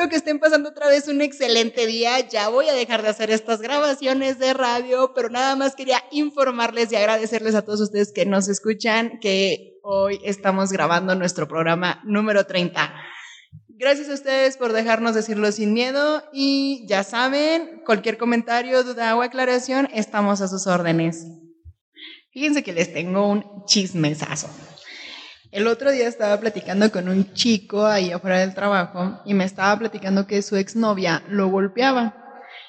espero que estén pasando otra vez un excelente día. Ya voy a dejar de hacer estas grabaciones de radio, pero nada más quería informarles y agradecerles a todos ustedes que nos escuchan que hoy estamos grabando nuestro programa número 30. Gracias a ustedes por dejarnos decirlo sin miedo y ya saben, cualquier comentario, duda o aclaración, estamos a sus órdenes. Fíjense que les tengo un chismesazo. El otro día estaba platicando con un chico ahí afuera del trabajo y me estaba platicando que su exnovia lo golpeaba.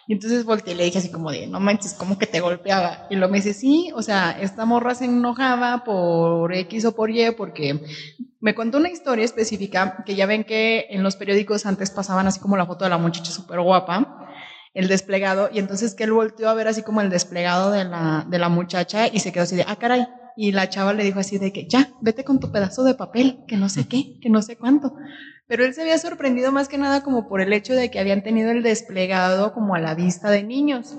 Y entonces volteé y le dije así como de, no manches, ¿cómo que te golpeaba? Y lo me dice, sí, o sea, esta morra se enojaba por X o por Y porque me contó una historia específica que ya ven que en los periódicos antes pasaban así como la foto de la muchacha súper guapa, el desplegado, y entonces que él volteó a ver así como el desplegado de la, de la muchacha y se quedó así de, ah, caray. Y la chava le dijo así de que, ya, vete con tu pedazo de papel, que no sé qué, que no sé cuánto. Pero él se había sorprendido más que nada como por el hecho de que habían tenido el desplegado como a la vista de niños.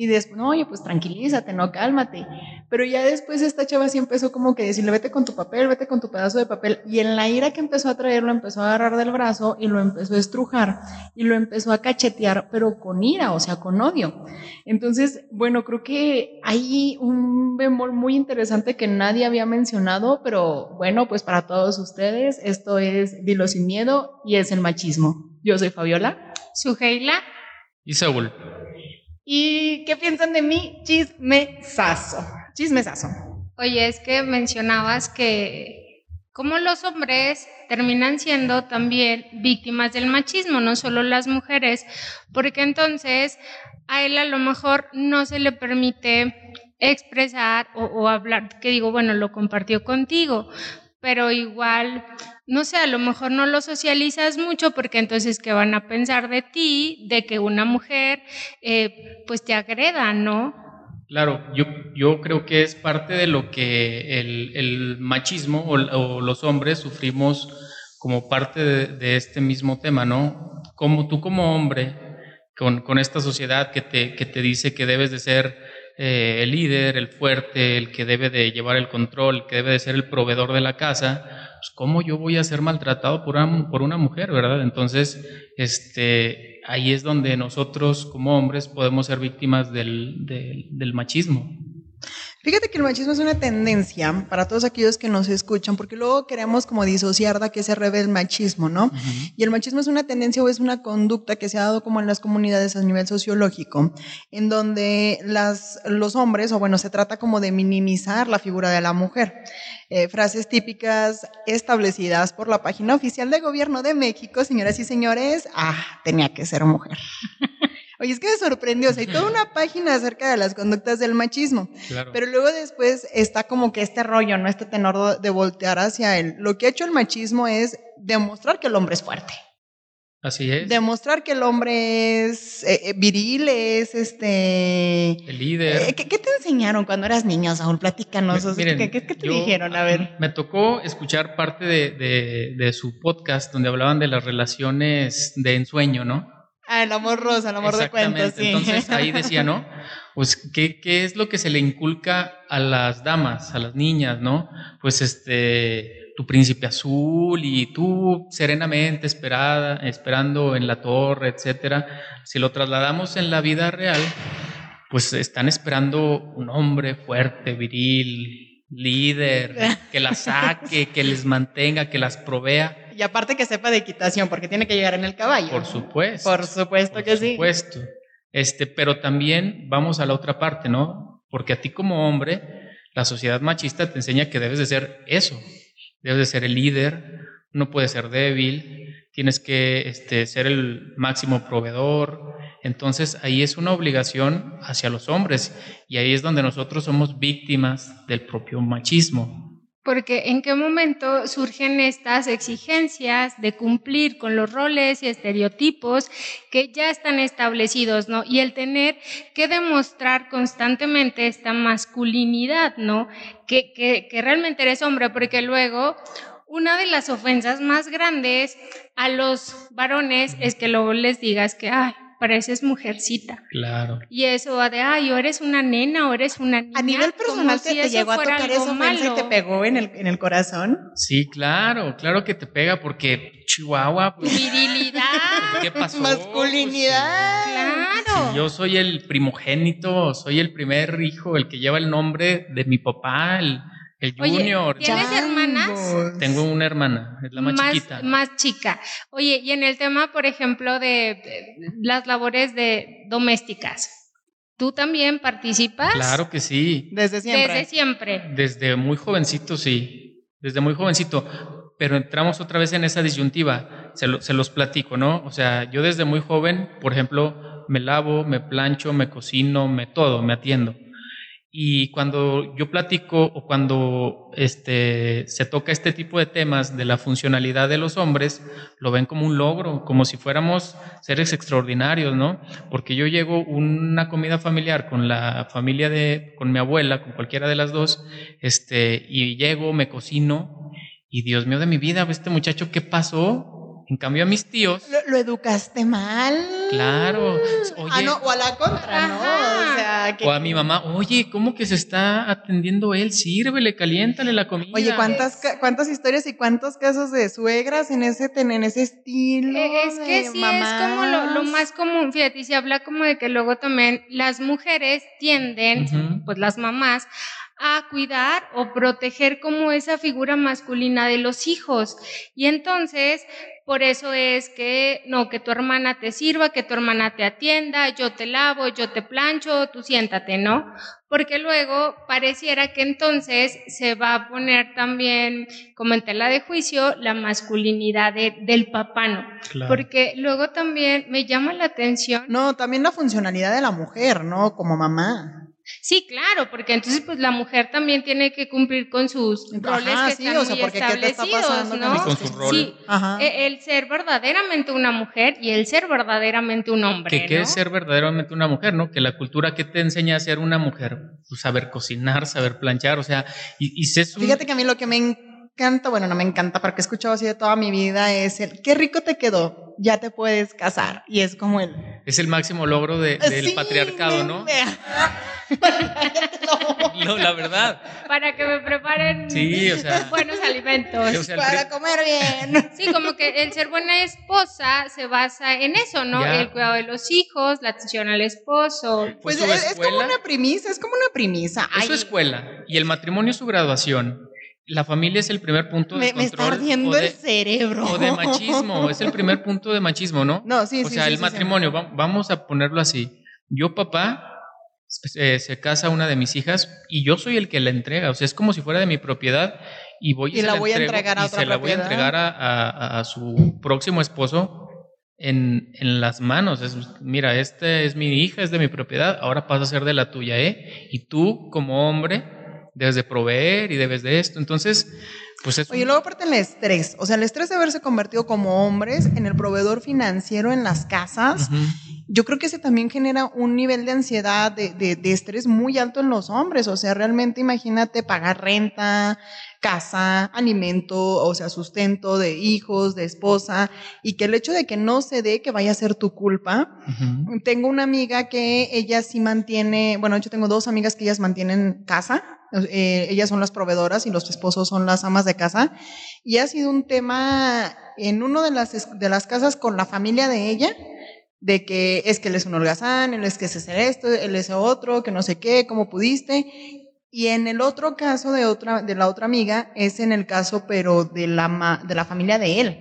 Y después, no, oye, pues tranquilízate, no, cálmate. Pero ya después esta chava sí empezó como que decirle, vete con tu papel, vete con tu pedazo de papel. Y en la ira que empezó a traerlo, empezó a agarrar del brazo y lo empezó a estrujar y lo empezó a cachetear, pero con ira, o sea, con odio. Entonces, bueno, creo que hay un bemol muy interesante que nadie había mencionado, pero bueno, pues para todos ustedes, esto es Dilo sin miedo y es el machismo. Yo soy Fabiola. Suheila. Y Saúl. ¿Y qué piensan de mí? Chismesazo. Chismesazo. Oye, es que mencionabas que como los hombres terminan siendo también víctimas del machismo, no solo las mujeres, porque entonces a él a lo mejor no se le permite expresar o, o hablar, que digo, bueno, lo compartió contigo, pero igual, no sé, a lo mejor no lo socializas mucho porque entonces, ¿qué van a pensar de ti? De que una mujer, eh, pues te agreda, ¿no? Claro, yo, yo creo que es parte de lo que el, el machismo o, los hombres sufrimos como parte de, de, este mismo tema, ¿no? Como tú como hombre, con, con esta sociedad que te, que te dice que debes de ser eh, el líder, el fuerte, el que debe de llevar el control, el que debe de ser el proveedor de la casa, pues cómo yo voy a ser maltratado por una, por una mujer, ¿verdad? Entonces, este, ahí es donde nosotros como hombres podemos ser víctimas del, del, del machismo. Fíjate que el machismo es una tendencia para todos aquellos que nos escuchan, porque luego queremos como disociar de que se revela el machismo, ¿no? Uh -huh. Y el machismo es una tendencia o es una conducta que se ha dado como en las comunidades a nivel sociológico, en donde las, los hombres, o bueno, se trata como de minimizar la figura de la mujer. Eh, frases típicas establecidas por la página oficial de gobierno de México, señoras y señores, ah, tenía que ser mujer. Oye, es que me sorprendió, o sea, hay toda una página acerca de las conductas del machismo, claro. pero luego después está como que este rollo, ¿no? Este tenor de voltear hacia él. Lo que ha hecho el machismo es demostrar que el hombre es fuerte. Así es. Demostrar que el hombre es eh, viril, es este... El líder. Eh, ¿qué, ¿qué, te enseñaron cuando eras niño, Saúl? Platícanos. Miren, ¿Qué, ¿Qué, te yo, dijeron? A ver. Me tocó escuchar parte de, de, de su podcast donde hablaban de las relaciones de ensueño, ¿no? Ah, el amor rosa, el amor de cuentos, sí. Entonces ahí decía, ¿no? Pues, ¿qué, ¿qué es lo que se le inculca a las damas, a las niñas, ¿no? Pues este, tu príncipe azul y tú serenamente esperada, esperando en la torre, etcétera. Si lo trasladamos en la vida real, pues están esperando un hombre fuerte, viril, líder, que las saque, que les mantenga, que las provea y aparte que sepa de equitación, porque tiene que llegar en el caballo. Por supuesto. Por supuesto por que supuesto. sí. Por supuesto. Este, pero también vamos a la otra parte, ¿no? Porque a ti como hombre, la sociedad machista te enseña que debes de ser eso. Debes de ser el líder, no puedes ser débil, tienes que este, ser el máximo proveedor. Entonces ahí es una obligación hacia los hombres y ahí es donde nosotros somos víctimas del propio machismo porque en qué momento surgen estas exigencias de cumplir con los roles y estereotipos que ya están establecidos, ¿no? Y el tener que demostrar constantemente esta masculinidad, ¿no? Que, realmente eres hombre, porque luego una de las ofensas más grandes a los varones es que luego les digas que, ay, pareces mujercita. Claro. Y eso de, ay, o eres una nena o eres una niña. A nivel personal, te, si te llegó a tocar eso y te pegó en el, en el corazón? Sí, claro, claro que te pega porque Chihuahua. Pues, Virilidad. ¿qué pasó? Masculinidad. Claro. Pues, si yo soy el primogénito, soy el primer hijo, el que lleva el nombre de mi papá, el, el Oye, junior. ¿tienes hermanas? Tengo una hermana, es la más, chiquita. más chica. Oye, y en el tema, por ejemplo, de, de las labores de domésticas, ¿tú también participas? Claro que sí. Desde siempre. Desde siempre. Desde muy jovencito, sí. Desde muy jovencito. Pero entramos otra vez en esa disyuntiva. Se, lo- se los platico, ¿no? O sea, yo desde muy joven, por ejemplo, me lavo, me plancho, me cocino, me todo, me atiendo. Y cuando yo platico o cuando este, se toca este tipo de temas de la funcionalidad de los hombres, lo ven como un logro, como si fuéramos seres extraordinarios, ¿no? Porque yo llego una comida familiar con la familia de, con mi abuela, con cualquiera de las dos, este, y llego, me cocino, y Dios mío de mi vida, este muchacho, ¿qué pasó? En cambio a mis tíos, ¿Lo, lo educaste mal? claro, Ah, oye, no, o a la contra, ¿no? O sea, que... o a mi mamá, oye, ¿cómo que se está atendiendo él? Sírvele, caliéntale la comida. Oye, ¿cuántas, ca- ¿cuántas historias y cuántos casos de suegras en ese, en ese estilo? Eh, Es que de sí es como lo, más común, fíjate, y se habla como de que luego también las mujeres tienden, pues las mamás, a cuidar o proteger como esa figura masculina de los hijos. Y entonces, por eso es que, no, que tu hermana te sirva, que tu hermana te atienda, yo te lavo, yo te plancho, tú siéntate, ¿no? Porque luego pareciera que entonces se va a poner también como en tela de juicio la masculinidad de- del papá, ¿no? Claro. Porque luego también me llama la atención. No, también la funcionalidad de la mujer, ¿no? Como mamá. Sí, claro, porque entonces pues la mujer también tiene que cumplir con sus Ajá, roles que sí, están o sea, muy porque ¿qué te está establecidos, con ¿no? Y con sus roles. Sí, Ajá. e- el ser verdaderamente una mujer y el ser verdaderamente un hombre, que qué ¿no? es ser verdaderamente una mujer, ¿no? Que la cultura que te enseña a ser una mujer, pues saber cocinar, saber planchar, o sea, y, y si es un- Fíjate que a mí lo que me encanta, bueno, no me encanta porque he escuchado así de toda mi vida, es el qué rico te quedó, ya te puedes casar. Y es como el. es el máximo logro de- del Sí, patriarcado, ¿no? me- No, la verdad. Para que me preparen Sí, o sea, buenos alimentos. o sea, el Para comer bien. Sí, como que el ser buena esposa se basa en eso, ¿no? Ya. El cuidado de los hijos, la atención al esposo. Pues su es, es como una premisa, es como una premisa. es su escuela, y el matrimonio es su graduación. La familia es el primer punto de me, me está ardiendo o de, el cerebro. o de machismo, es el primer punto de machismo, ¿no? No, sí, o sí, sea, sí, el sí, matrimonio, va- vamos a ponerlo así. Yo, papá, se, se casa una de mis hijas y yo soy el que la entrega. O sea, es como si fuera de mi propiedad y voy y, Y se la voy a entregar a y otra se la voy a entregar a, a- a su próximo esposo en, en las manos. Es, mira, esta es mi hija, es de mi propiedad, ahora pasa a ser de la tuya, ¿eh? Y tú, como hombre, debes de proveer y debes de esto. Entonces, pues es Oye, luego aparte el estrés, o sea, el estrés de haberse convertido como hombres en el proveedor financiero en las casas. Yo creo que ese también genera un nivel de ansiedad, de, de- de estrés muy alto en los hombres, o sea, realmente imagínate pagar renta, casa, alimento, o sea, sustento de hijos, de esposa, y que el hecho de que no se dé que vaya a ser tu culpa, Ujú. tengo una amiga que ella sí mantiene, bueno, yo tengo dos amigas que ellas mantienen casa, eh, ellas son las proveedoras y los esposos son las amas de casa, y ha sido un tema en una de las, de las casas con la familia de ella, de que es que él es un holgazán, él es que es ese esto, él es otro, que no sé qué, cómo pudiste. Y en el otro caso de otra, de la otra amiga, es en el caso, pero de la, ma- de la familia de él.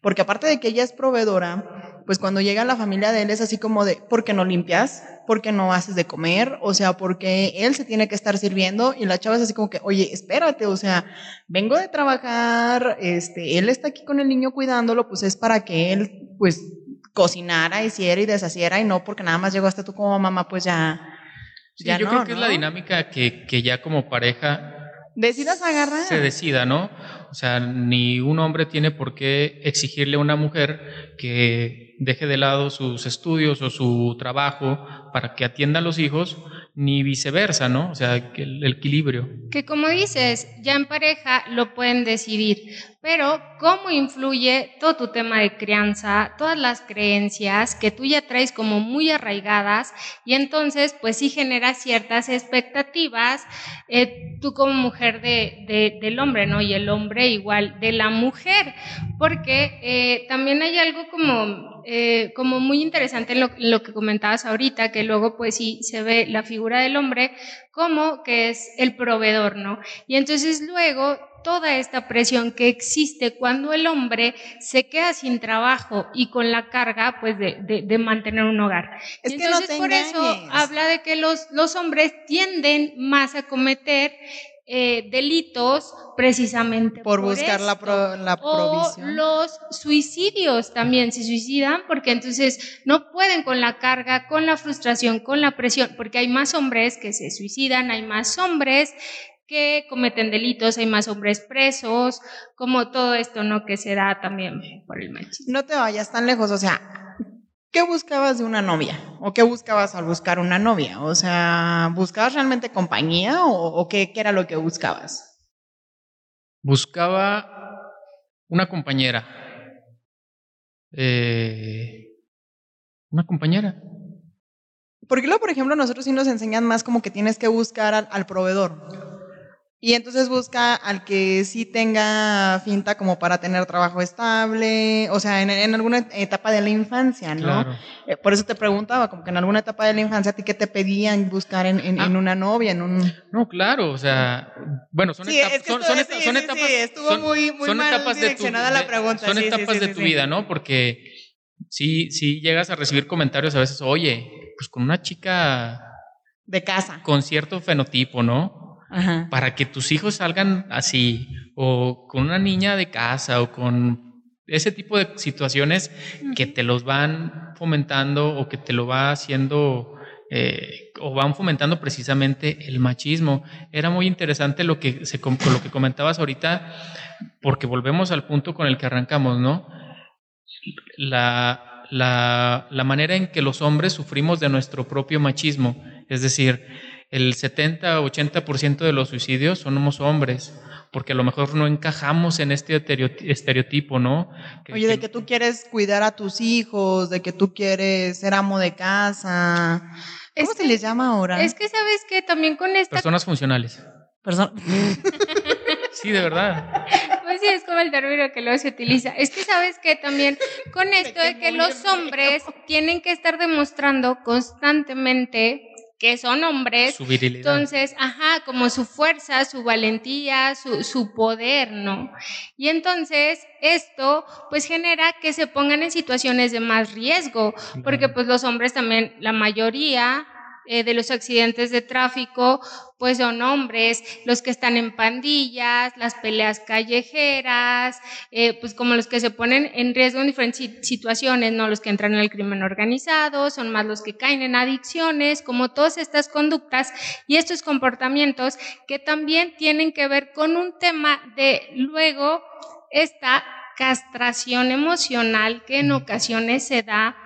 Porque aparte de que ella es proveedora, pues cuando llega la familia de él es así como de, ¿por qué no limpias? ¿Por qué no haces de comer? O sea, porque él se tiene que estar sirviendo y la chava es así como que, oye, espérate, o sea, vengo de trabajar, este, él está aquí con el niño cuidándolo, pues es para que él, pues, cocinara, hiciera y deshaciera y no porque nada más llegaste tú como mamá, pues ya, Sí, ya yo no, creo que es la dinámica que, que ya como pareja Decidas agarrar. se decida, ¿no? O sea, ni un hombre tiene por qué exigirle a una mujer que deje de lado sus estudios o su trabajo para que atienda a los hijos, ni viceversa, ¿no? O sea, que el, el equilibrio. Que como dices, ya en pareja lo pueden decidir, pero cómo influye todo tu tema de crianza, todas las creencias que tú ya traes como muy arraigadas y entonces pues sí genera ciertas expectativas, eh, tú como mujer de, del hombre, ¿no? Y el hombre igual de la mujer, porque eh, también hay algo como, eh, como muy interesante en lo, en lo que comentabas ahorita, que luego pues sí se ve la figura del hombre como que es el proveedor, ¿no? Y entonces luego toda esta presión que existe cuando el hombre se queda sin trabajo y con la carga pues de, mantener un hogar. Entonces por eso habla de que los, los hombres tienden más a cometer eh, delitos precisamente por, buscar la, la, provisión. O los suicidios también se suicidan porque entonces no pueden con la carga, con la frustración, con la presión, porque hay más hombres que se suicidan, hay más hombres que cometen delitos, hay más hombres presos, como todo esto, ¿no? Que se da también por el machismo. No te vayas tan lejos, o sea, ¿qué buscabas de una novia? ¿O qué buscabas al buscar una novia? O sea, ¿buscabas realmente compañía o, qué, qué, era lo que buscabas? Buscaba una compañera. Eh, una compañera. Porque luego, por ejemplo, nosotros sí nos enseñan más como que tienes que buscar al proveedor. Y entonces busca al que sí tenga finta como para tener trabajo estable, o sea, en, alguna etapa de la infancia, ¿no? Eh, por eso te preguntaba, como que en alguna etapa de la infancia, ¿a ti qué te pedían buscar en, ah. una novia, en un...? No, claro, o sea, bueno, son, etapas... son, etapas... estuvo muy, muy mal etapas de tu, la pregunta. Son etapas de tu vida, ¿no? Porque sí, sí llegas a recibir comentarios a veces, oye, pues con una chica... De casa. Con cierto fenotipo, ¿no? Para que tus hijos salgan así, o con una niña de casa, o con ese tipo de situaciones que te los van fomentando o que te lo va haciendo eh, o van fomentando precisamente el machismo. Era muy interesante lo que, se, lo que comentabas ahorita, porque volvemos al punto con el que arrancamos, ¿no? La, la, la manera en que los hombres sufrimos de nuestro propio machismo, es decir, el 70-80% de los suicidios somos hombres, porque a lo mejor no encajamos en este estereotipo, ¿no? Oye, de que tú quieres cuidar a tus hijos, de que tú quieres ser amo de casa. ¿Cómo se les llama ahora? Es que sabes que también con esta... Personas funcionales. sí, de verdad. Pues sí, es como el término que luego se utiliza. Es que sabes que también con esto de que los hombres tienen que estar demostrando constantemente que son hombres. Su virilidad. Entonces, ajá, como su fuerza, su valentía, su, su poder, ¿no? Y entonces esto pues genera que se pongan en situaciones de más riesgo, porque pues los hombres también, la mayoría eh, de los accidentes de tráfico, pues son hombres, los que están en pandillas, las peleas callejeras, eh, pues como los que se ponen en riesgo en diferentes situaciones, no los que entran en el crimen organizado, son más los que caen en adicciones, como todas estas conductas y estos comportamientos que también tienen que ver con un tema de luego esta castración emocional que en ocasiones se da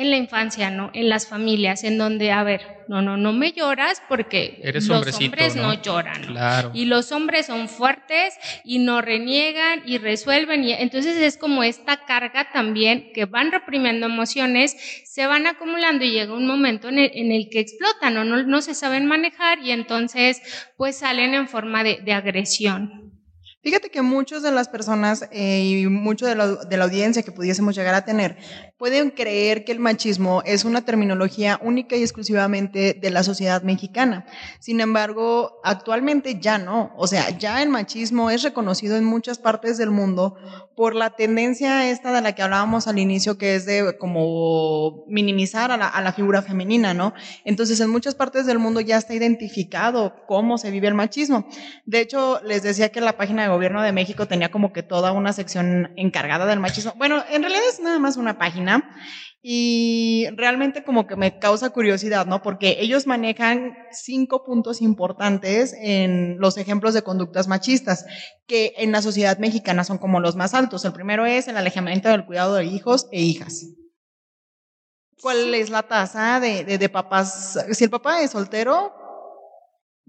en la infancia, ¿no? En las familias, en donde, a ver, no, no, no me lloras porque los hombres ¿no? lloran. Claro. Y los hombres son fuertes y no reniegan y resuelven. Y entonces es como esta carga también que van reprimiendo emociones, se van acumulando y llega un momento en el, que explotan o no, no, se saben manejar y entonces pues salen en forma de, de agresión. Fíjate que muchas de las personas eh, y mucho de la, de la, audiencia que pudiésemos llegar a tener pueden creer que el machismo es una terminología única y exclusivamente de la sociedad mexicana. Sin embargo, actualmente ya no. O sea, ya el machismo es reconocido en muchas partes del mundo por la tendencia esta de la que hablábamos al inicio, que es de como minimizar a la, a la figura femenina, ¿no? Entonces, en muchas partes del mundo ya está identificado cómo se vive el machismo. De hecho, les decía que la página de gobierno de México tenía como que toda una sección encargada del machismo. Bueno, en realidad es nada más una página y realmente como que me causa curiosidad, ¿no? Porque ellos manejan cinco puntos importantes en los ejemplos de conductas machistas, que en la sociedad mexicana son como los más altos. El primero es el alejamiento del cuidado de hijos e hijas. ¿Cuál es la tasa de, de papás? Si el papá es soltero,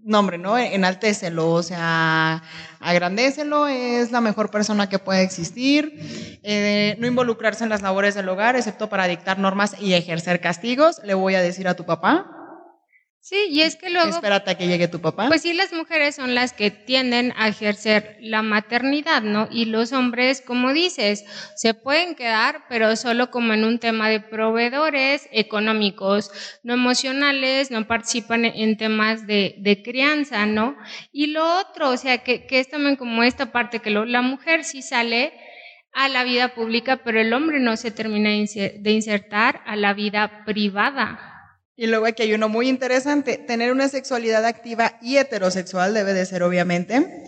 nombre, ¿no? Enaltécelo, o sea, agrandécelo, es la mejor persona que puede existir. Eh, no involucrarse en las labores del hogar, excepto para dictar normas y ejercer castigos. Le voy a decir a tu papá. Sí, y es que luego... Espérate a que llegue tu papá. Pues sí, las mujeres son las que tienden a ejercer la maternidad, ¿no? Y los hombres, como dices, se pueden quedar, pero solo como en un tema de proveedores económicos, no emocionales, no participan en temas de, de crianza, ¿no? Y lo otro, o sea, que, que es también como esta parte que lo, la mujer sí sale a la vida pública, pero el hombre no se termina de insertar a la vida privada. Y luego aquí hay uno muy interesante, tener una sexualidad activa y heterosexual debe de ser obviamente.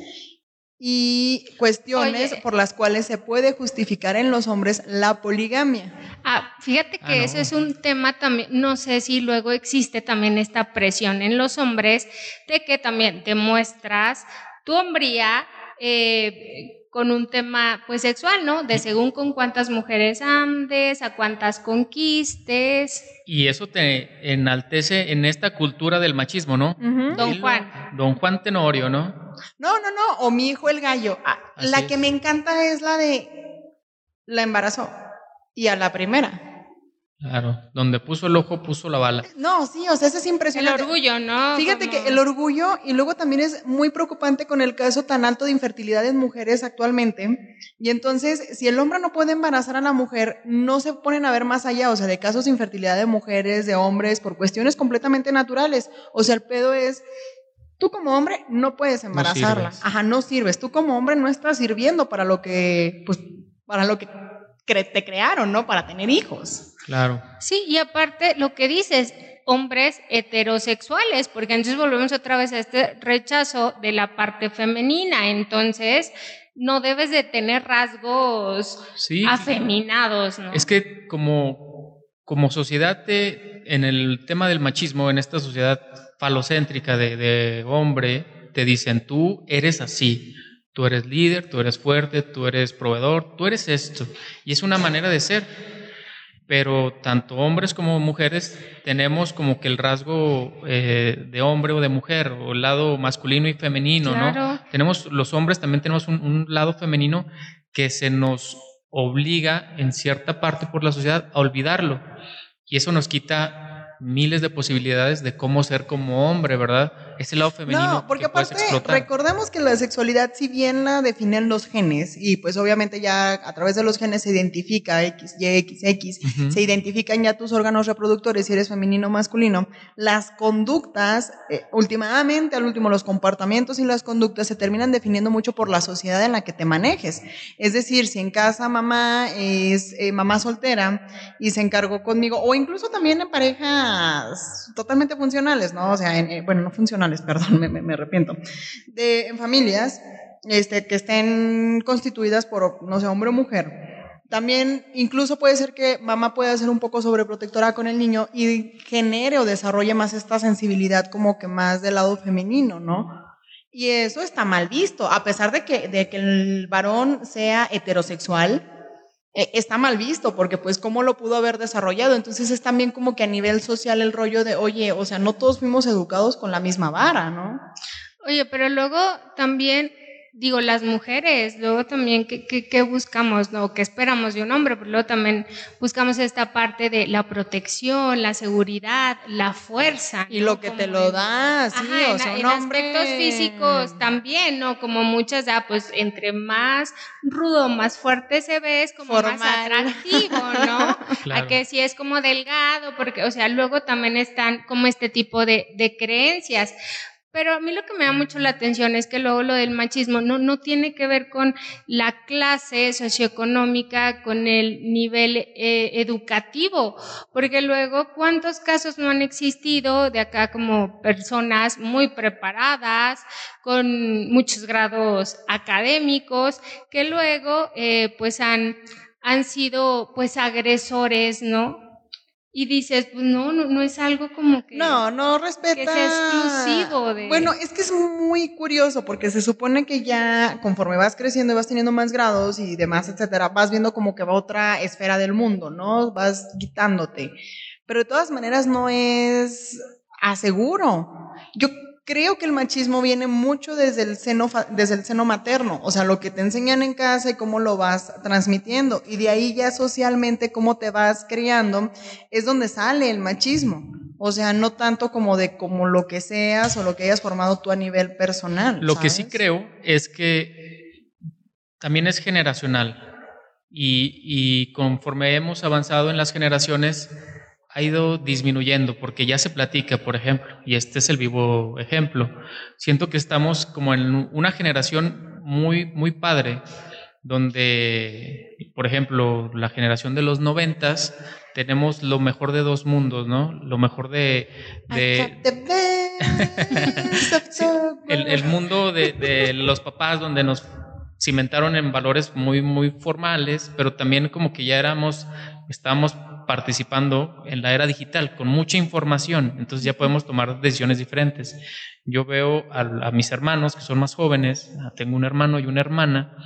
Y cuestiones por las cuales se puede justificar en los hombres la poligamia. Ah, fíjate que ah, ese es un tema también, no sé si luego existe también esta presión en los hombres de que también demuestras tu hombría eh, con un tema pues sexual, ¿no? De según con cuántas mujeres andes, a cuántas conquistes. Y eso te enaltece en esta cultura del machismo, ¿no? Don Juan. Don Juan Tenorio, ¿no? No, no, no, o mi hijo el gallo. Ah, la que me encanta es la de la embarazó y a la primera. Claro, donde puso el ojo puso la bala. No, sí, o sea, eso es impresionante. El orgullo, ¿no? Fíjate que el orgullo, y luego también es muy preocupante con el caso tan alto de infertilidad en mujeres actualmente. Y entonces, si el hombre no puede embarazar a la mujer, no se ponen a ver más allá, o sea, de casos de infertilidad de mujeres, de hombres, por cuestiones completamente naturales. O sea, el pedo es, tú como hombre no puedes embarazarla. Ajá, no sirves. Tú como hombre no estás sirviendo para lo que, pues, para lo que te crearon, ¿no? Para tener hijos. Claro. Sí, y aparte lo que dices, hombres heterosexuales, porque entonces volvemos otra vez a este rechazo de la parte femenina. Entonces, no debes de tener rasgos afeminados, ¿no? Es que como, como sociedad, en el tema del machismo, en esta sociedad falocéntrica de, de hombre, te dicen, tú eres así Tú eres líder, tú eres fuerte, tú eres proveedor, tú eres esto. Y es una manera de ser. Pero tanto hombres como mujeres tenemos como que el rasgo eh, de hombre o de mujer, o el lado masculino y femenino, ¿no? Tenemos, los hombres también tenemos un, un lado femenino que se nos obliga en cierta parte por la sociedad a olvidarlo. Y eso nos quita miles de posibilidades de cómo ser como hombre, ¿verdad? Ese lado femenino. No, porque aparte, recordemos que la sexualidad, si bien la definen los genes, y pues obviamente ya a través de los genes se identifica X, Y, X, X, se identifican ya tus órganos reproductores, si eres femenino o masculino, las conductas, eh, últimamente, al último, los comportamientos y las conductas se terminan definiendo mucho por la sociedad en la que te manejes. Es decir, si en casa mamá es eh, mamá soltera y se encargó conmigo, o incluso también en parejas totalmente funcionales, ¿no? O sea, en, eh, bueno, no funcionales perdón, me, arrepiento, de, en familias este, que estén constituidas por, no sé, hombre o mujer. También incluso puede ser que mamá pueda ser un poco sobreprotectora con el niño y genere o desarrolle más esta sensibilidad como que más del lado femenino, ¿no? Y eso está mal visto, a pesar de que, de que el varón sea heterosexual, eh, está mal visto, porque pues cómo lo pudo haber desarrollado. Entonces es también como que a nivel social el rollo de, oye, o sea, no todos fuimos educados con la misma vara, ¿no? Oye, pero luego también digo, las mujeres, luego también, ¿qué, qué, buscamos, no? ¿Qué esperamos de un hombre? Pero luego también buscamos esta parte de la protección, la seguridad, la fuerza. Y lo que te lo da, sí, o sea, en, aspectos físicos también, ¿no? Como muchas, ya, pues, entre más rudo, más fuerte se ve, es como más atractivo, ¿no? A que si es como delgado, porque, o sea, luego también están como este tipo de, de creencias. Pero a mí lo que me da mucho la atención es que luego lo del machismo no, no tiene que ver con la clase socioeconómica, con el nivel eh, educativo, porque luego cuántos casos no han existido de acá como personas muy preparadas, con muchos grados académicos, que luego eh, pues han, han sido pues agresores, ¿no? Y dices, pues no, no, no es algo como que... No, no respeta... Que sea exclusivo de... Bueno, es que es muy curioso porque se supone que ya conforme vas creciendo y vas teniendo más grados y demás, etcétera, vas viendo como que va otra esfera del mundo, ¿no? Vas quitándote. Pero de todas maneras no es aseguro. Yo creo que el machismo viene mucho desde el seno desde el seno materno, o sea, lo que te enseñan en casa y cómo lo vas transmitiendo y de ahí ya socialmente cómo te vas criando es donde sale el machismo. O sea, no tanto como de como lo que seas o lo que hayas formado tú a nivel personal. Lo que sí creo es que también es generacional y, y conforme hemos avanzado en las generaciones, ha ido disminuyendo porque ya se platica, por ejemplo, y este es el vivo ejemplo. Siento que estamos como en una generación muy, muy padre, donde, por ejemplo, la generación de los noventas, tenemos lo mejor de dos mundos, ¿no? Lo mejor de... el, mundo de, de los papás, donde nos cimentaron en valores muy, muy formales, pero también como que ya éramos, estábamos participando en la era digital con mucha información, entonces ya podemos tomar decisiones diferentes. Yo veo a, mis hermanos que son más jóvenes, tengo un hermano y una hermana,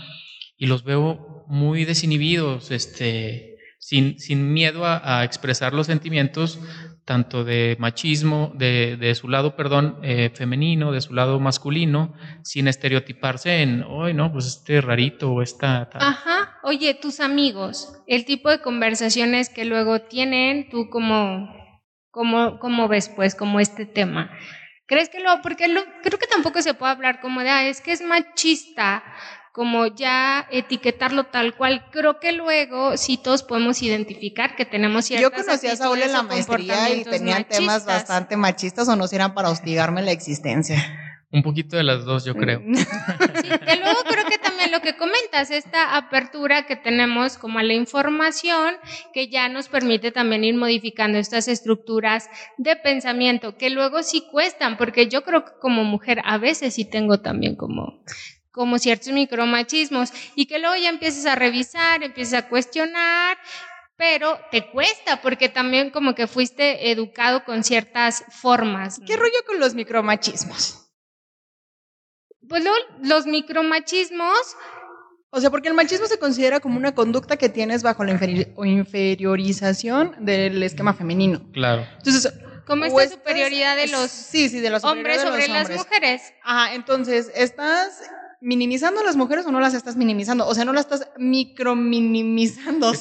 y los veo muy desinhibidos, este, sin, sin miedo a, expresar los sentimientos, tanto de machismo, de, de su lado, perdón, eh, femenino, de su lado masculino, sin estereotiparse en, hoy no, pues este rarito o esta... Ajá, oye, tus amigos, el tipo de conversaciones que luego tienen, tú como, como, como ves pues, como este tema. ¿Crees que lo, porque lo, creo que tampoco se puede hablar como de, ah, es que es machista, como ya etiquetarlo tal cual. Creo que luego sí todos podemos identificar que tenemos ciertas Yo conocí a Saúl en la maestría y tenían temas bastante machistas o no eran para hostigarme la existencia. Un poquito de las dos, yo creo. Sí, que luego creo lo que comentas, esta apertura que tenemos como a la información, que ya nos permite también ir modificando estas estructuras de pensamiento, que luego sí cuestan, porque yo creo que como mujer a veces sí tengo también como como ciertos micromachismos y que luego ya empieces a revisar, empiezas a cuestionar, pero te cuesta porque también como que fuiste educado con ciertas formas. ¿Qué rollo con los micromachismos? Pues los micromachismos... O sea, porque el machismo se considera como una conducta que tienes bajo la inferiorización del esquema femenino. Claro. Entonces, como esta superioridad de los, sí, sí, de los hombres sobre las mujeres. Ajá, entonces estás minimizando a las mujeres o no las estás minimizando? O sea, no las estás microminimizando.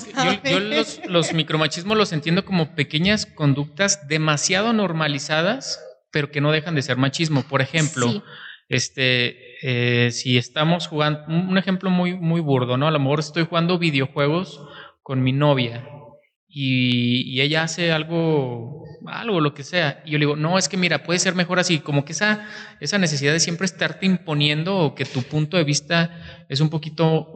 Yo, los, los, micromachismos los entiendo como pequeñas conductas demasiado normalizadas, pero que no dejan de ser machismo. Por ejemplo, este, eh, si estamos jugando, un ejemplo muy, muy burdo, ¿no? A lo mejor estoy jugando videojuegos con mi novia y, ella hace algo, algo, lo que sea. Y yo le digo, no, es que mira, puede ser mejor así, como que esa, esa necesidad de siempre estarte imponiendo o que tu punto de vista es un poquito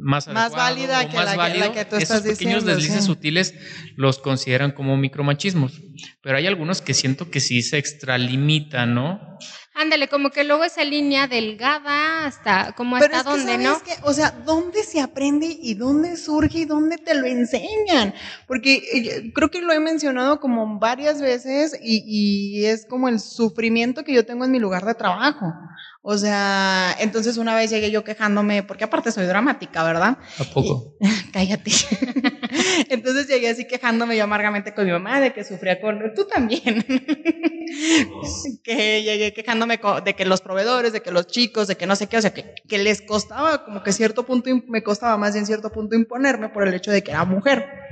más Más válida que, la, que tú estás Esos pequeños deslices sutiles los consideran como micromachismos. Pero hay algunos que siento que sí se extralimitan, ¿no? Ándale, como que luego esa línea delgada hasta como hasta dónde, ¿no? o sea, ¿dónde se aprende y dónde surge y dónde te lo enseñan? Porque eh, creo que lo he mencionado como varias veces y, y es como el sufrimiento que yo tengo en mi lugar de trabajo. O sea, entonces una vez llegué yo quejándome, porque aparte soy dramática, ¿verdad? ¿A poco? cállate. entonces llegué así quejándome yo amargamente con mi mamá de que sufría con... Tú también. que llegué quejándome de que los proveedores, de que los chicos, de que no sé qué, o sea, que, que les costaba, como que cierto punto, me costaba más bien cierto punto imponerme por el hecho de que era mujer.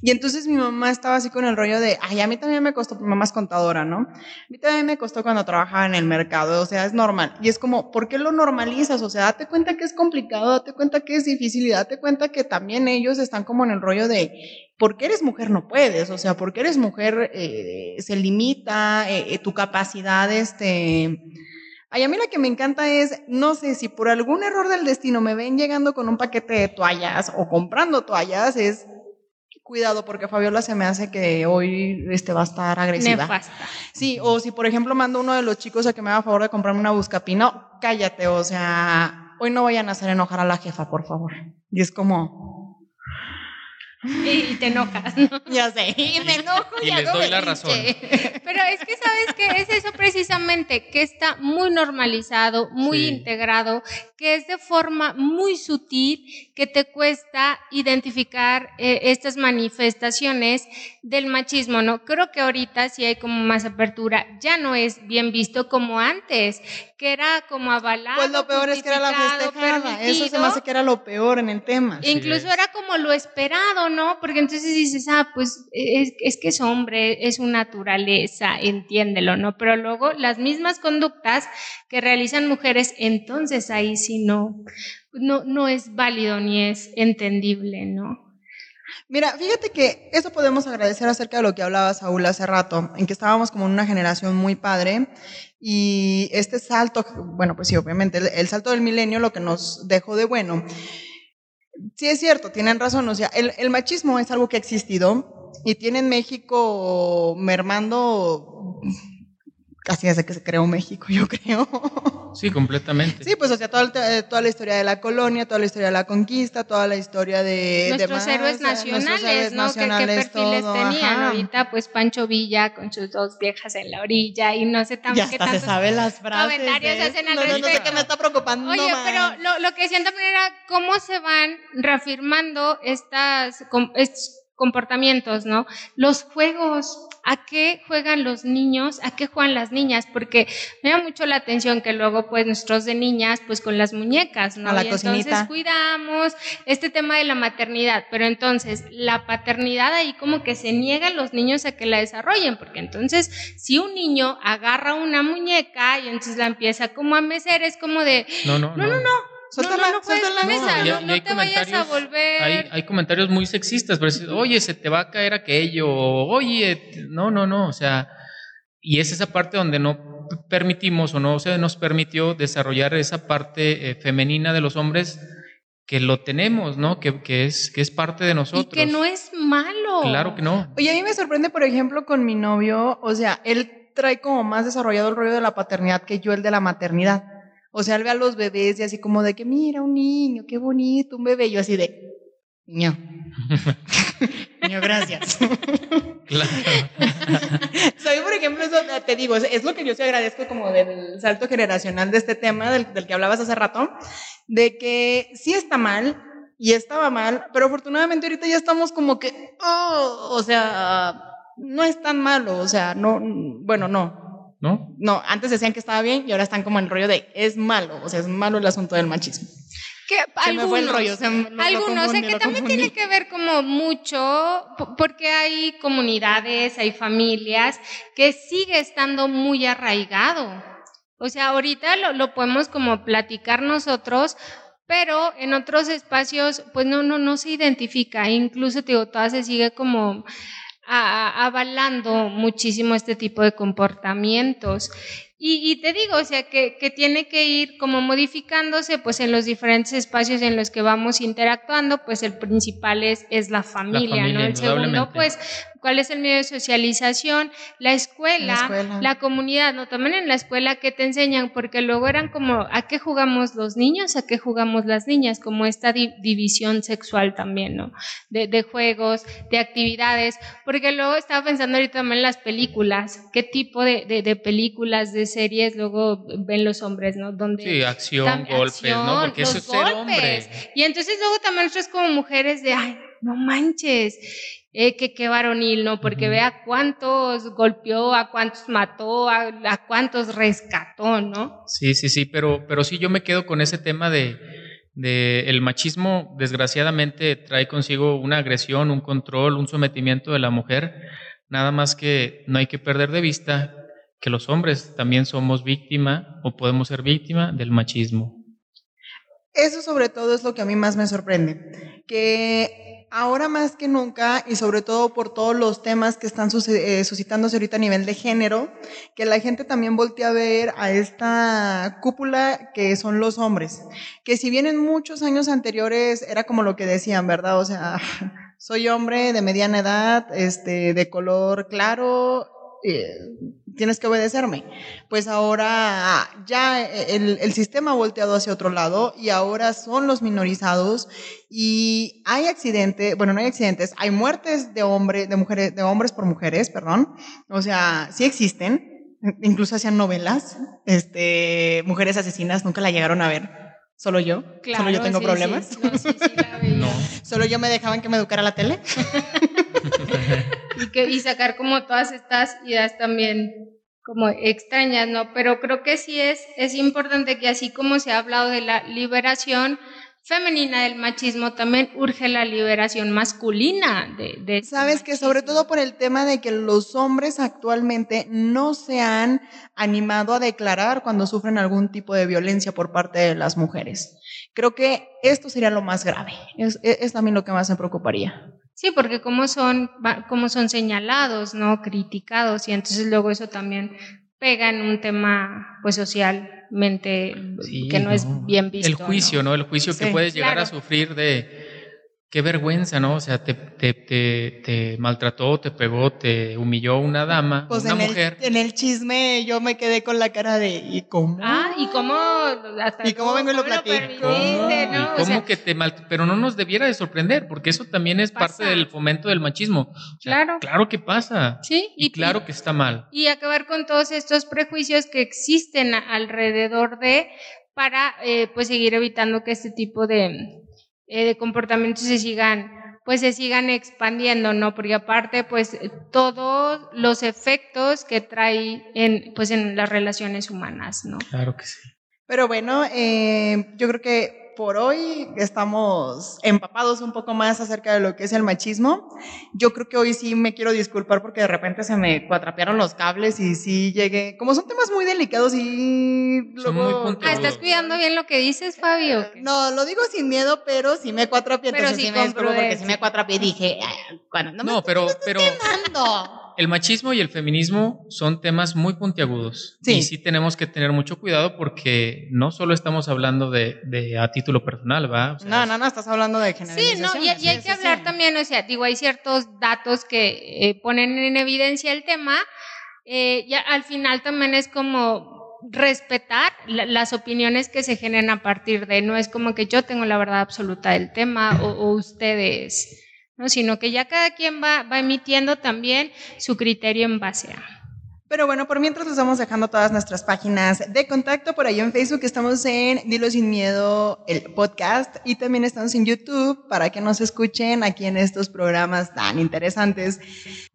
Y entonces mi mamá estaba así con el rollo de, ay, a mí también me costó, mi mamá es contadora, ¿no? A mí también me costó cuando trabajaba en el mercado, o sea, es normal. Y es como, ¿por qué lo normalizas? O sea, date cuenta que es complicado, date cuenta que es difícil y date cuenta que también ellos están como en el rollo de, ¿por qué eres mujer no puedes? O sea, ¿por qué eres mujer eh, se limita eh, eh, tu capacidad, este... Ay, a mí la que me encanta es, no sé si por algún error del destino me ven llegando con un paquete de toallas o comprando toallas, es cuidado porque Fabiola se me hace que hoy este, va a estar agresiva. Nefasta. Sí, o si por ejemplo mando uno de los chicos a que me haga favor de comprarme una buscapina, cállate, o sea, hoy no vayan a hacer enojar a la jefa, por favor. Y es como... y, te enojas, ¿no? Ya sé, y me enojo y, y les doy la razón. Pero es que sabes que es eso precisamente, que está muy normalizado, muy Sí. integrado, que es de forma muy sutil, que te cuesta identificar eh, estas manifestaciones del machismo, ¿no? Creo que ahorita sí hay como más apertura, ya no es bien visto como antes, que era como avalado. Pues lo peor es que era la festejada. Eso se me hace que era lo peor en el tema. Incluso es. era como lo esperado, ¿no? Porque entonces dices, ah, pues es, es que es hombre, es su naturaleza, entiéndelo, ¿no? Pero luego las mismas conductas que realizan mujeres, entonces ahí sí no, no, no es válido ni es entendible, ¿no? Mira, fíjate que eso podemos agradecer acerca de lo que hablaba Saúl hace rato, en que estábamos como en una generación muy padre y este salto, bueno, pues sí, obviamente, el, el salto del milenio lo que nos dejó de bueno. Sí es cierto, tienen razón, o sea, el, machismo es algo que ha existido y tiene en México mermando casi desde que se creó México, yo creo. Sí, completamente. Sí, pues o sea, toda, te- toda la historia de la colonia, toda la historia de la conquista, toda la historia de... Nuestros de héroes eh, nuestros nacionales, héroes ¿no? ¿Qué- ¿Qué, nacionales, perfiles todo, tenían? ajá. Ahorita, pues Pancho Villa con sus dos viejas en la orilla y no sé tan, Ya qué hasta se sabe las frases. comentarios ¿eh? hacen al no, no, no sé qué me está preocupando Oye, más. pero lo, lo que decían también era cómo se van reafirmando estas, com- estos comportamientos, ¿no? Los juegos, ¿a qué juegan los niños? ¿A qué juegan las niñas? Porque me da mucho la atención que luego, pues, nosotros de niñas, pues, con las muñecas, ¿no? A la y cocinita. entonces cuidamos este tema de la maternidad, pero entonces la paternidad ahí como que se niegan los niños a que la desarrollen, porque entonces si un niño agarra una muñeca y entonces la empieza como a mecer, es como de, No, no, No, no, Suéltala, no, no, no puedes suéltala. con esa, y- no, y no hay te vayas a comentarios- volver. Hay, hay comentarios muy sexistas, pero dices, oye, se te va a caer aquello, oye, no, no, no, o sea, y es esa parte donde no permitimos o no se nos permitió desarrollar esa parte eh, femenina de los hombres que lo tenemos, ¿no? Que, que es, que es parte de y nosotros. que no es malo. Claro que no. Oye, a mí me sorprende, por ejemplo, con mi novio, o sea, él trae como más desarrollado el rollo de la paternidad que yo el de la maternidad. O sea, él ve a los bebés y así como de que, mira, un niño, qué bonito, un bebé. Y yo así de, niño. niño, gracias. Claro. Soy, por ejemplo, eso te digo, es, lo que yo sí agradezco como del salto generacional de este tema del, del que hablabas hace rato, de que sí está mal y estaba mal, pero afortunadamente ahorita ya estamos como que, oh, o sea, no es tan malo, o sea, no, bueno, no, ¿No? no, antes decían que estaba bien y ahora están como en el rollo de es malo, o sea, es malo el asunto del machismo. Que Se me fue el algunos, rollo, se me- lo- lo algunos, o sea, que también confundí. tiene que ver como mucho, po- porque hay comunidades, hay familias que sigue estando muy arraigado. O sea, ahorita lo, lo podemos como platicar nosotros, pero en otros espacios, pues no, no, no se identifica. Incluso, te digo, todavía se sigue como a- avalando muchísimo este tipo de comportamientos. Y, y te digo, o sea, que, que tiene que ir como modificándose, pues en los diferentes espacios en los que vamos interactuando, pues el principal es, es la familia, familia, ¿no? El segundo, pues, ¿cuál es el medio de socialización? La escuela, La escuela. la comunidad, ¿no? También en la escuela, ¿qué te enseñan? Porque luego eran como, ¿a qué jugamos los niños? ¿A qué jugamos las niñas? Como esta di- división sexual también, ¿no? De, de juegos, de actividades, porque luego estaba pensando ahorita también en las películas, ¿qué tipo de, de- de películas, de series luego ven los hombres, ¿no? Donde Sí, acción, tam- golpes, ¿no? Porque eso es ser hombre. Y entonces luego también nosotros como mujeres de, ay, no manches, eh, que qué varonil, ¿no? Porque Ujú. vea cuántos golpeó, a cuántos mató, a, a cuántos rescató, ¿no? Sí, sí, sí, pero, pero sí yo me quedo con ese tema de, de el machismo, desgraciadamente, trae consigo una agresión, un control, un sometimiento de la mujer. Nada más que no hay que perder de vista que los hombres también somos víctima o podemos ser víctima del machismo. Eso sobre todo es lo que a mí más me sorprende, que ahora más que nunca y sobre todo por todos los temas que están suce- eh, suscitándose ahorita a nivel de género, que la gente también voltea a ver a esta cúpula que son los hombres, que si bien en muchos años anteriores era como lo que decían, ¿verdad? O sea, soy hombre de mediana edad, este, de color claro eh, tienes que obedecerme. Pues ahora ya el, el, sistema ha volteado hacia otro lado y ahora son los minorizados y hay accidentes, bueno, no hay accidentes, hay muertes de hombres, de mujeres, de hombres por mujeres, perdón. O sea, sí existen. Incluso hacían novelas, este, mujeres asesinas, nunca la llegaron a ver. Solo yo. Solo yo tengo problemas. no. Solo yo me dejaban que me educara la tele. y, que, y sacar como todas estas ideas también como extrañas, ¿no? Pero creo que sí es, es importante que así como se ha hablado de la liberación, femenina del machismo también urge la liberación masculina de, de este Sabes que sobre todo por el tema de que los hombres actualmente no se han animado a declarar cuando sufren algún tipo de violencia por parte de las mujeres. Creo que esto sería lo más grave. Es, es también lo que más me preocuparía. Sí, porque como son, como son señalados, ¿no? Criticados, y entonces luego eso también pega en un tema pues socialmente que no, es bien visto. El juicio, ¿no? El juicio que puedes llegar a sufrir de qué vergüenza, ¿no? O sea, te, te, te, te, maltrató, te pegó, te humilló una dama, pues una en mujer. El, en el chisme yo me quedé con la cara de ¿y cómo? Ah, ¿y cómo? ¿Y cómo vengo y lo platico? ¿Cómo? ¿Cómo que te mal... Pero no nos debiera de sorprender, porque eso también es parte del fomento del machismo. claro. Claro que pasa. Sí. Y, claro que está mal. Y acabar con todos estos prejuicios que existen alrededor de para eh, pues seguir evitando que este tipo de eh, de comportamientos se sigan pues se sigan expandiendo, ¿no? Porque aparte, pues todos los efectos que trae en, pues, en las relaciones humanas, ¿no? Claro que sí. Pero bueno, eh, yo creo que por hoy estamos empapados un poco más acerca de lo que es el machismo. Yo creo que hoy sí me quiero disculpar porque de repente se me cuatrapearon los cables y sí llegué. Como son temas muy delicados y. Luego... ah, ¿estás cuidando bien lo que dices, Fabio? No, lo digo sin miedo, pero sí me cuatrapié. Pero sí, me disculpo porque sí me cuatrapié y dije. Bueno, no, no pero. pero... el machismo y el feminismo son temas muy puntiagudos. Sí. Y sí tenemos que tener mucho cuidado porque no solo estamos hablando de, de a título personal, ¿va? no, no, no, estás hablando de generalización. Sí, no, y, hay que hablar también, o sea, digo, hay ciertos datos que eh, ponen en evidencia el tema. Eh, y al final también es como respetar las opiniones que se generen a partir de, no es como que yo tengo la verdad absoluta del tema o, o ustedes ¿no? sino que ya cada quien va, va emitiendo también su criterio en base a. Pero bueno, por mientras les vamos dejando todas nuestras páginas de contacto. Por ahí en Facebook estamos en Dilo Sin Miedo, el podcast, y también estamos en YouTube para que nos escuchen aquí en estos programas tan interesantes.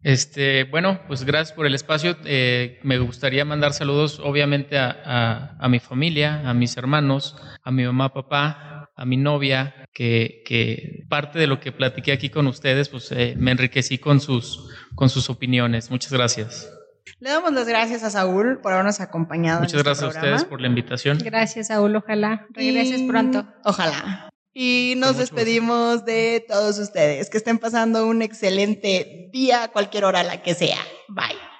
Este, bueno, pues gracias por el espacio. Eh, me gustaría mandar saludos, obviamente, a, a, a mi familia, a mis hermanos, a mi mamá, papá, a mi novia, que, que, parte de lo que platiqué aquí con ustedes, pues eh, me enriquecí con sus, con sus opiniones. Muchas gracias. Le damos las gracias a Saúl por habernos acompañado. Muchas este gracias a ustedes por la invitación. Gracias, Saúl. Ojalá regreses pronto. Ojalá. Y nos despedimos de todos ustedes. Que estén pasando un excelente día, cualquier hora la que sea. Bye.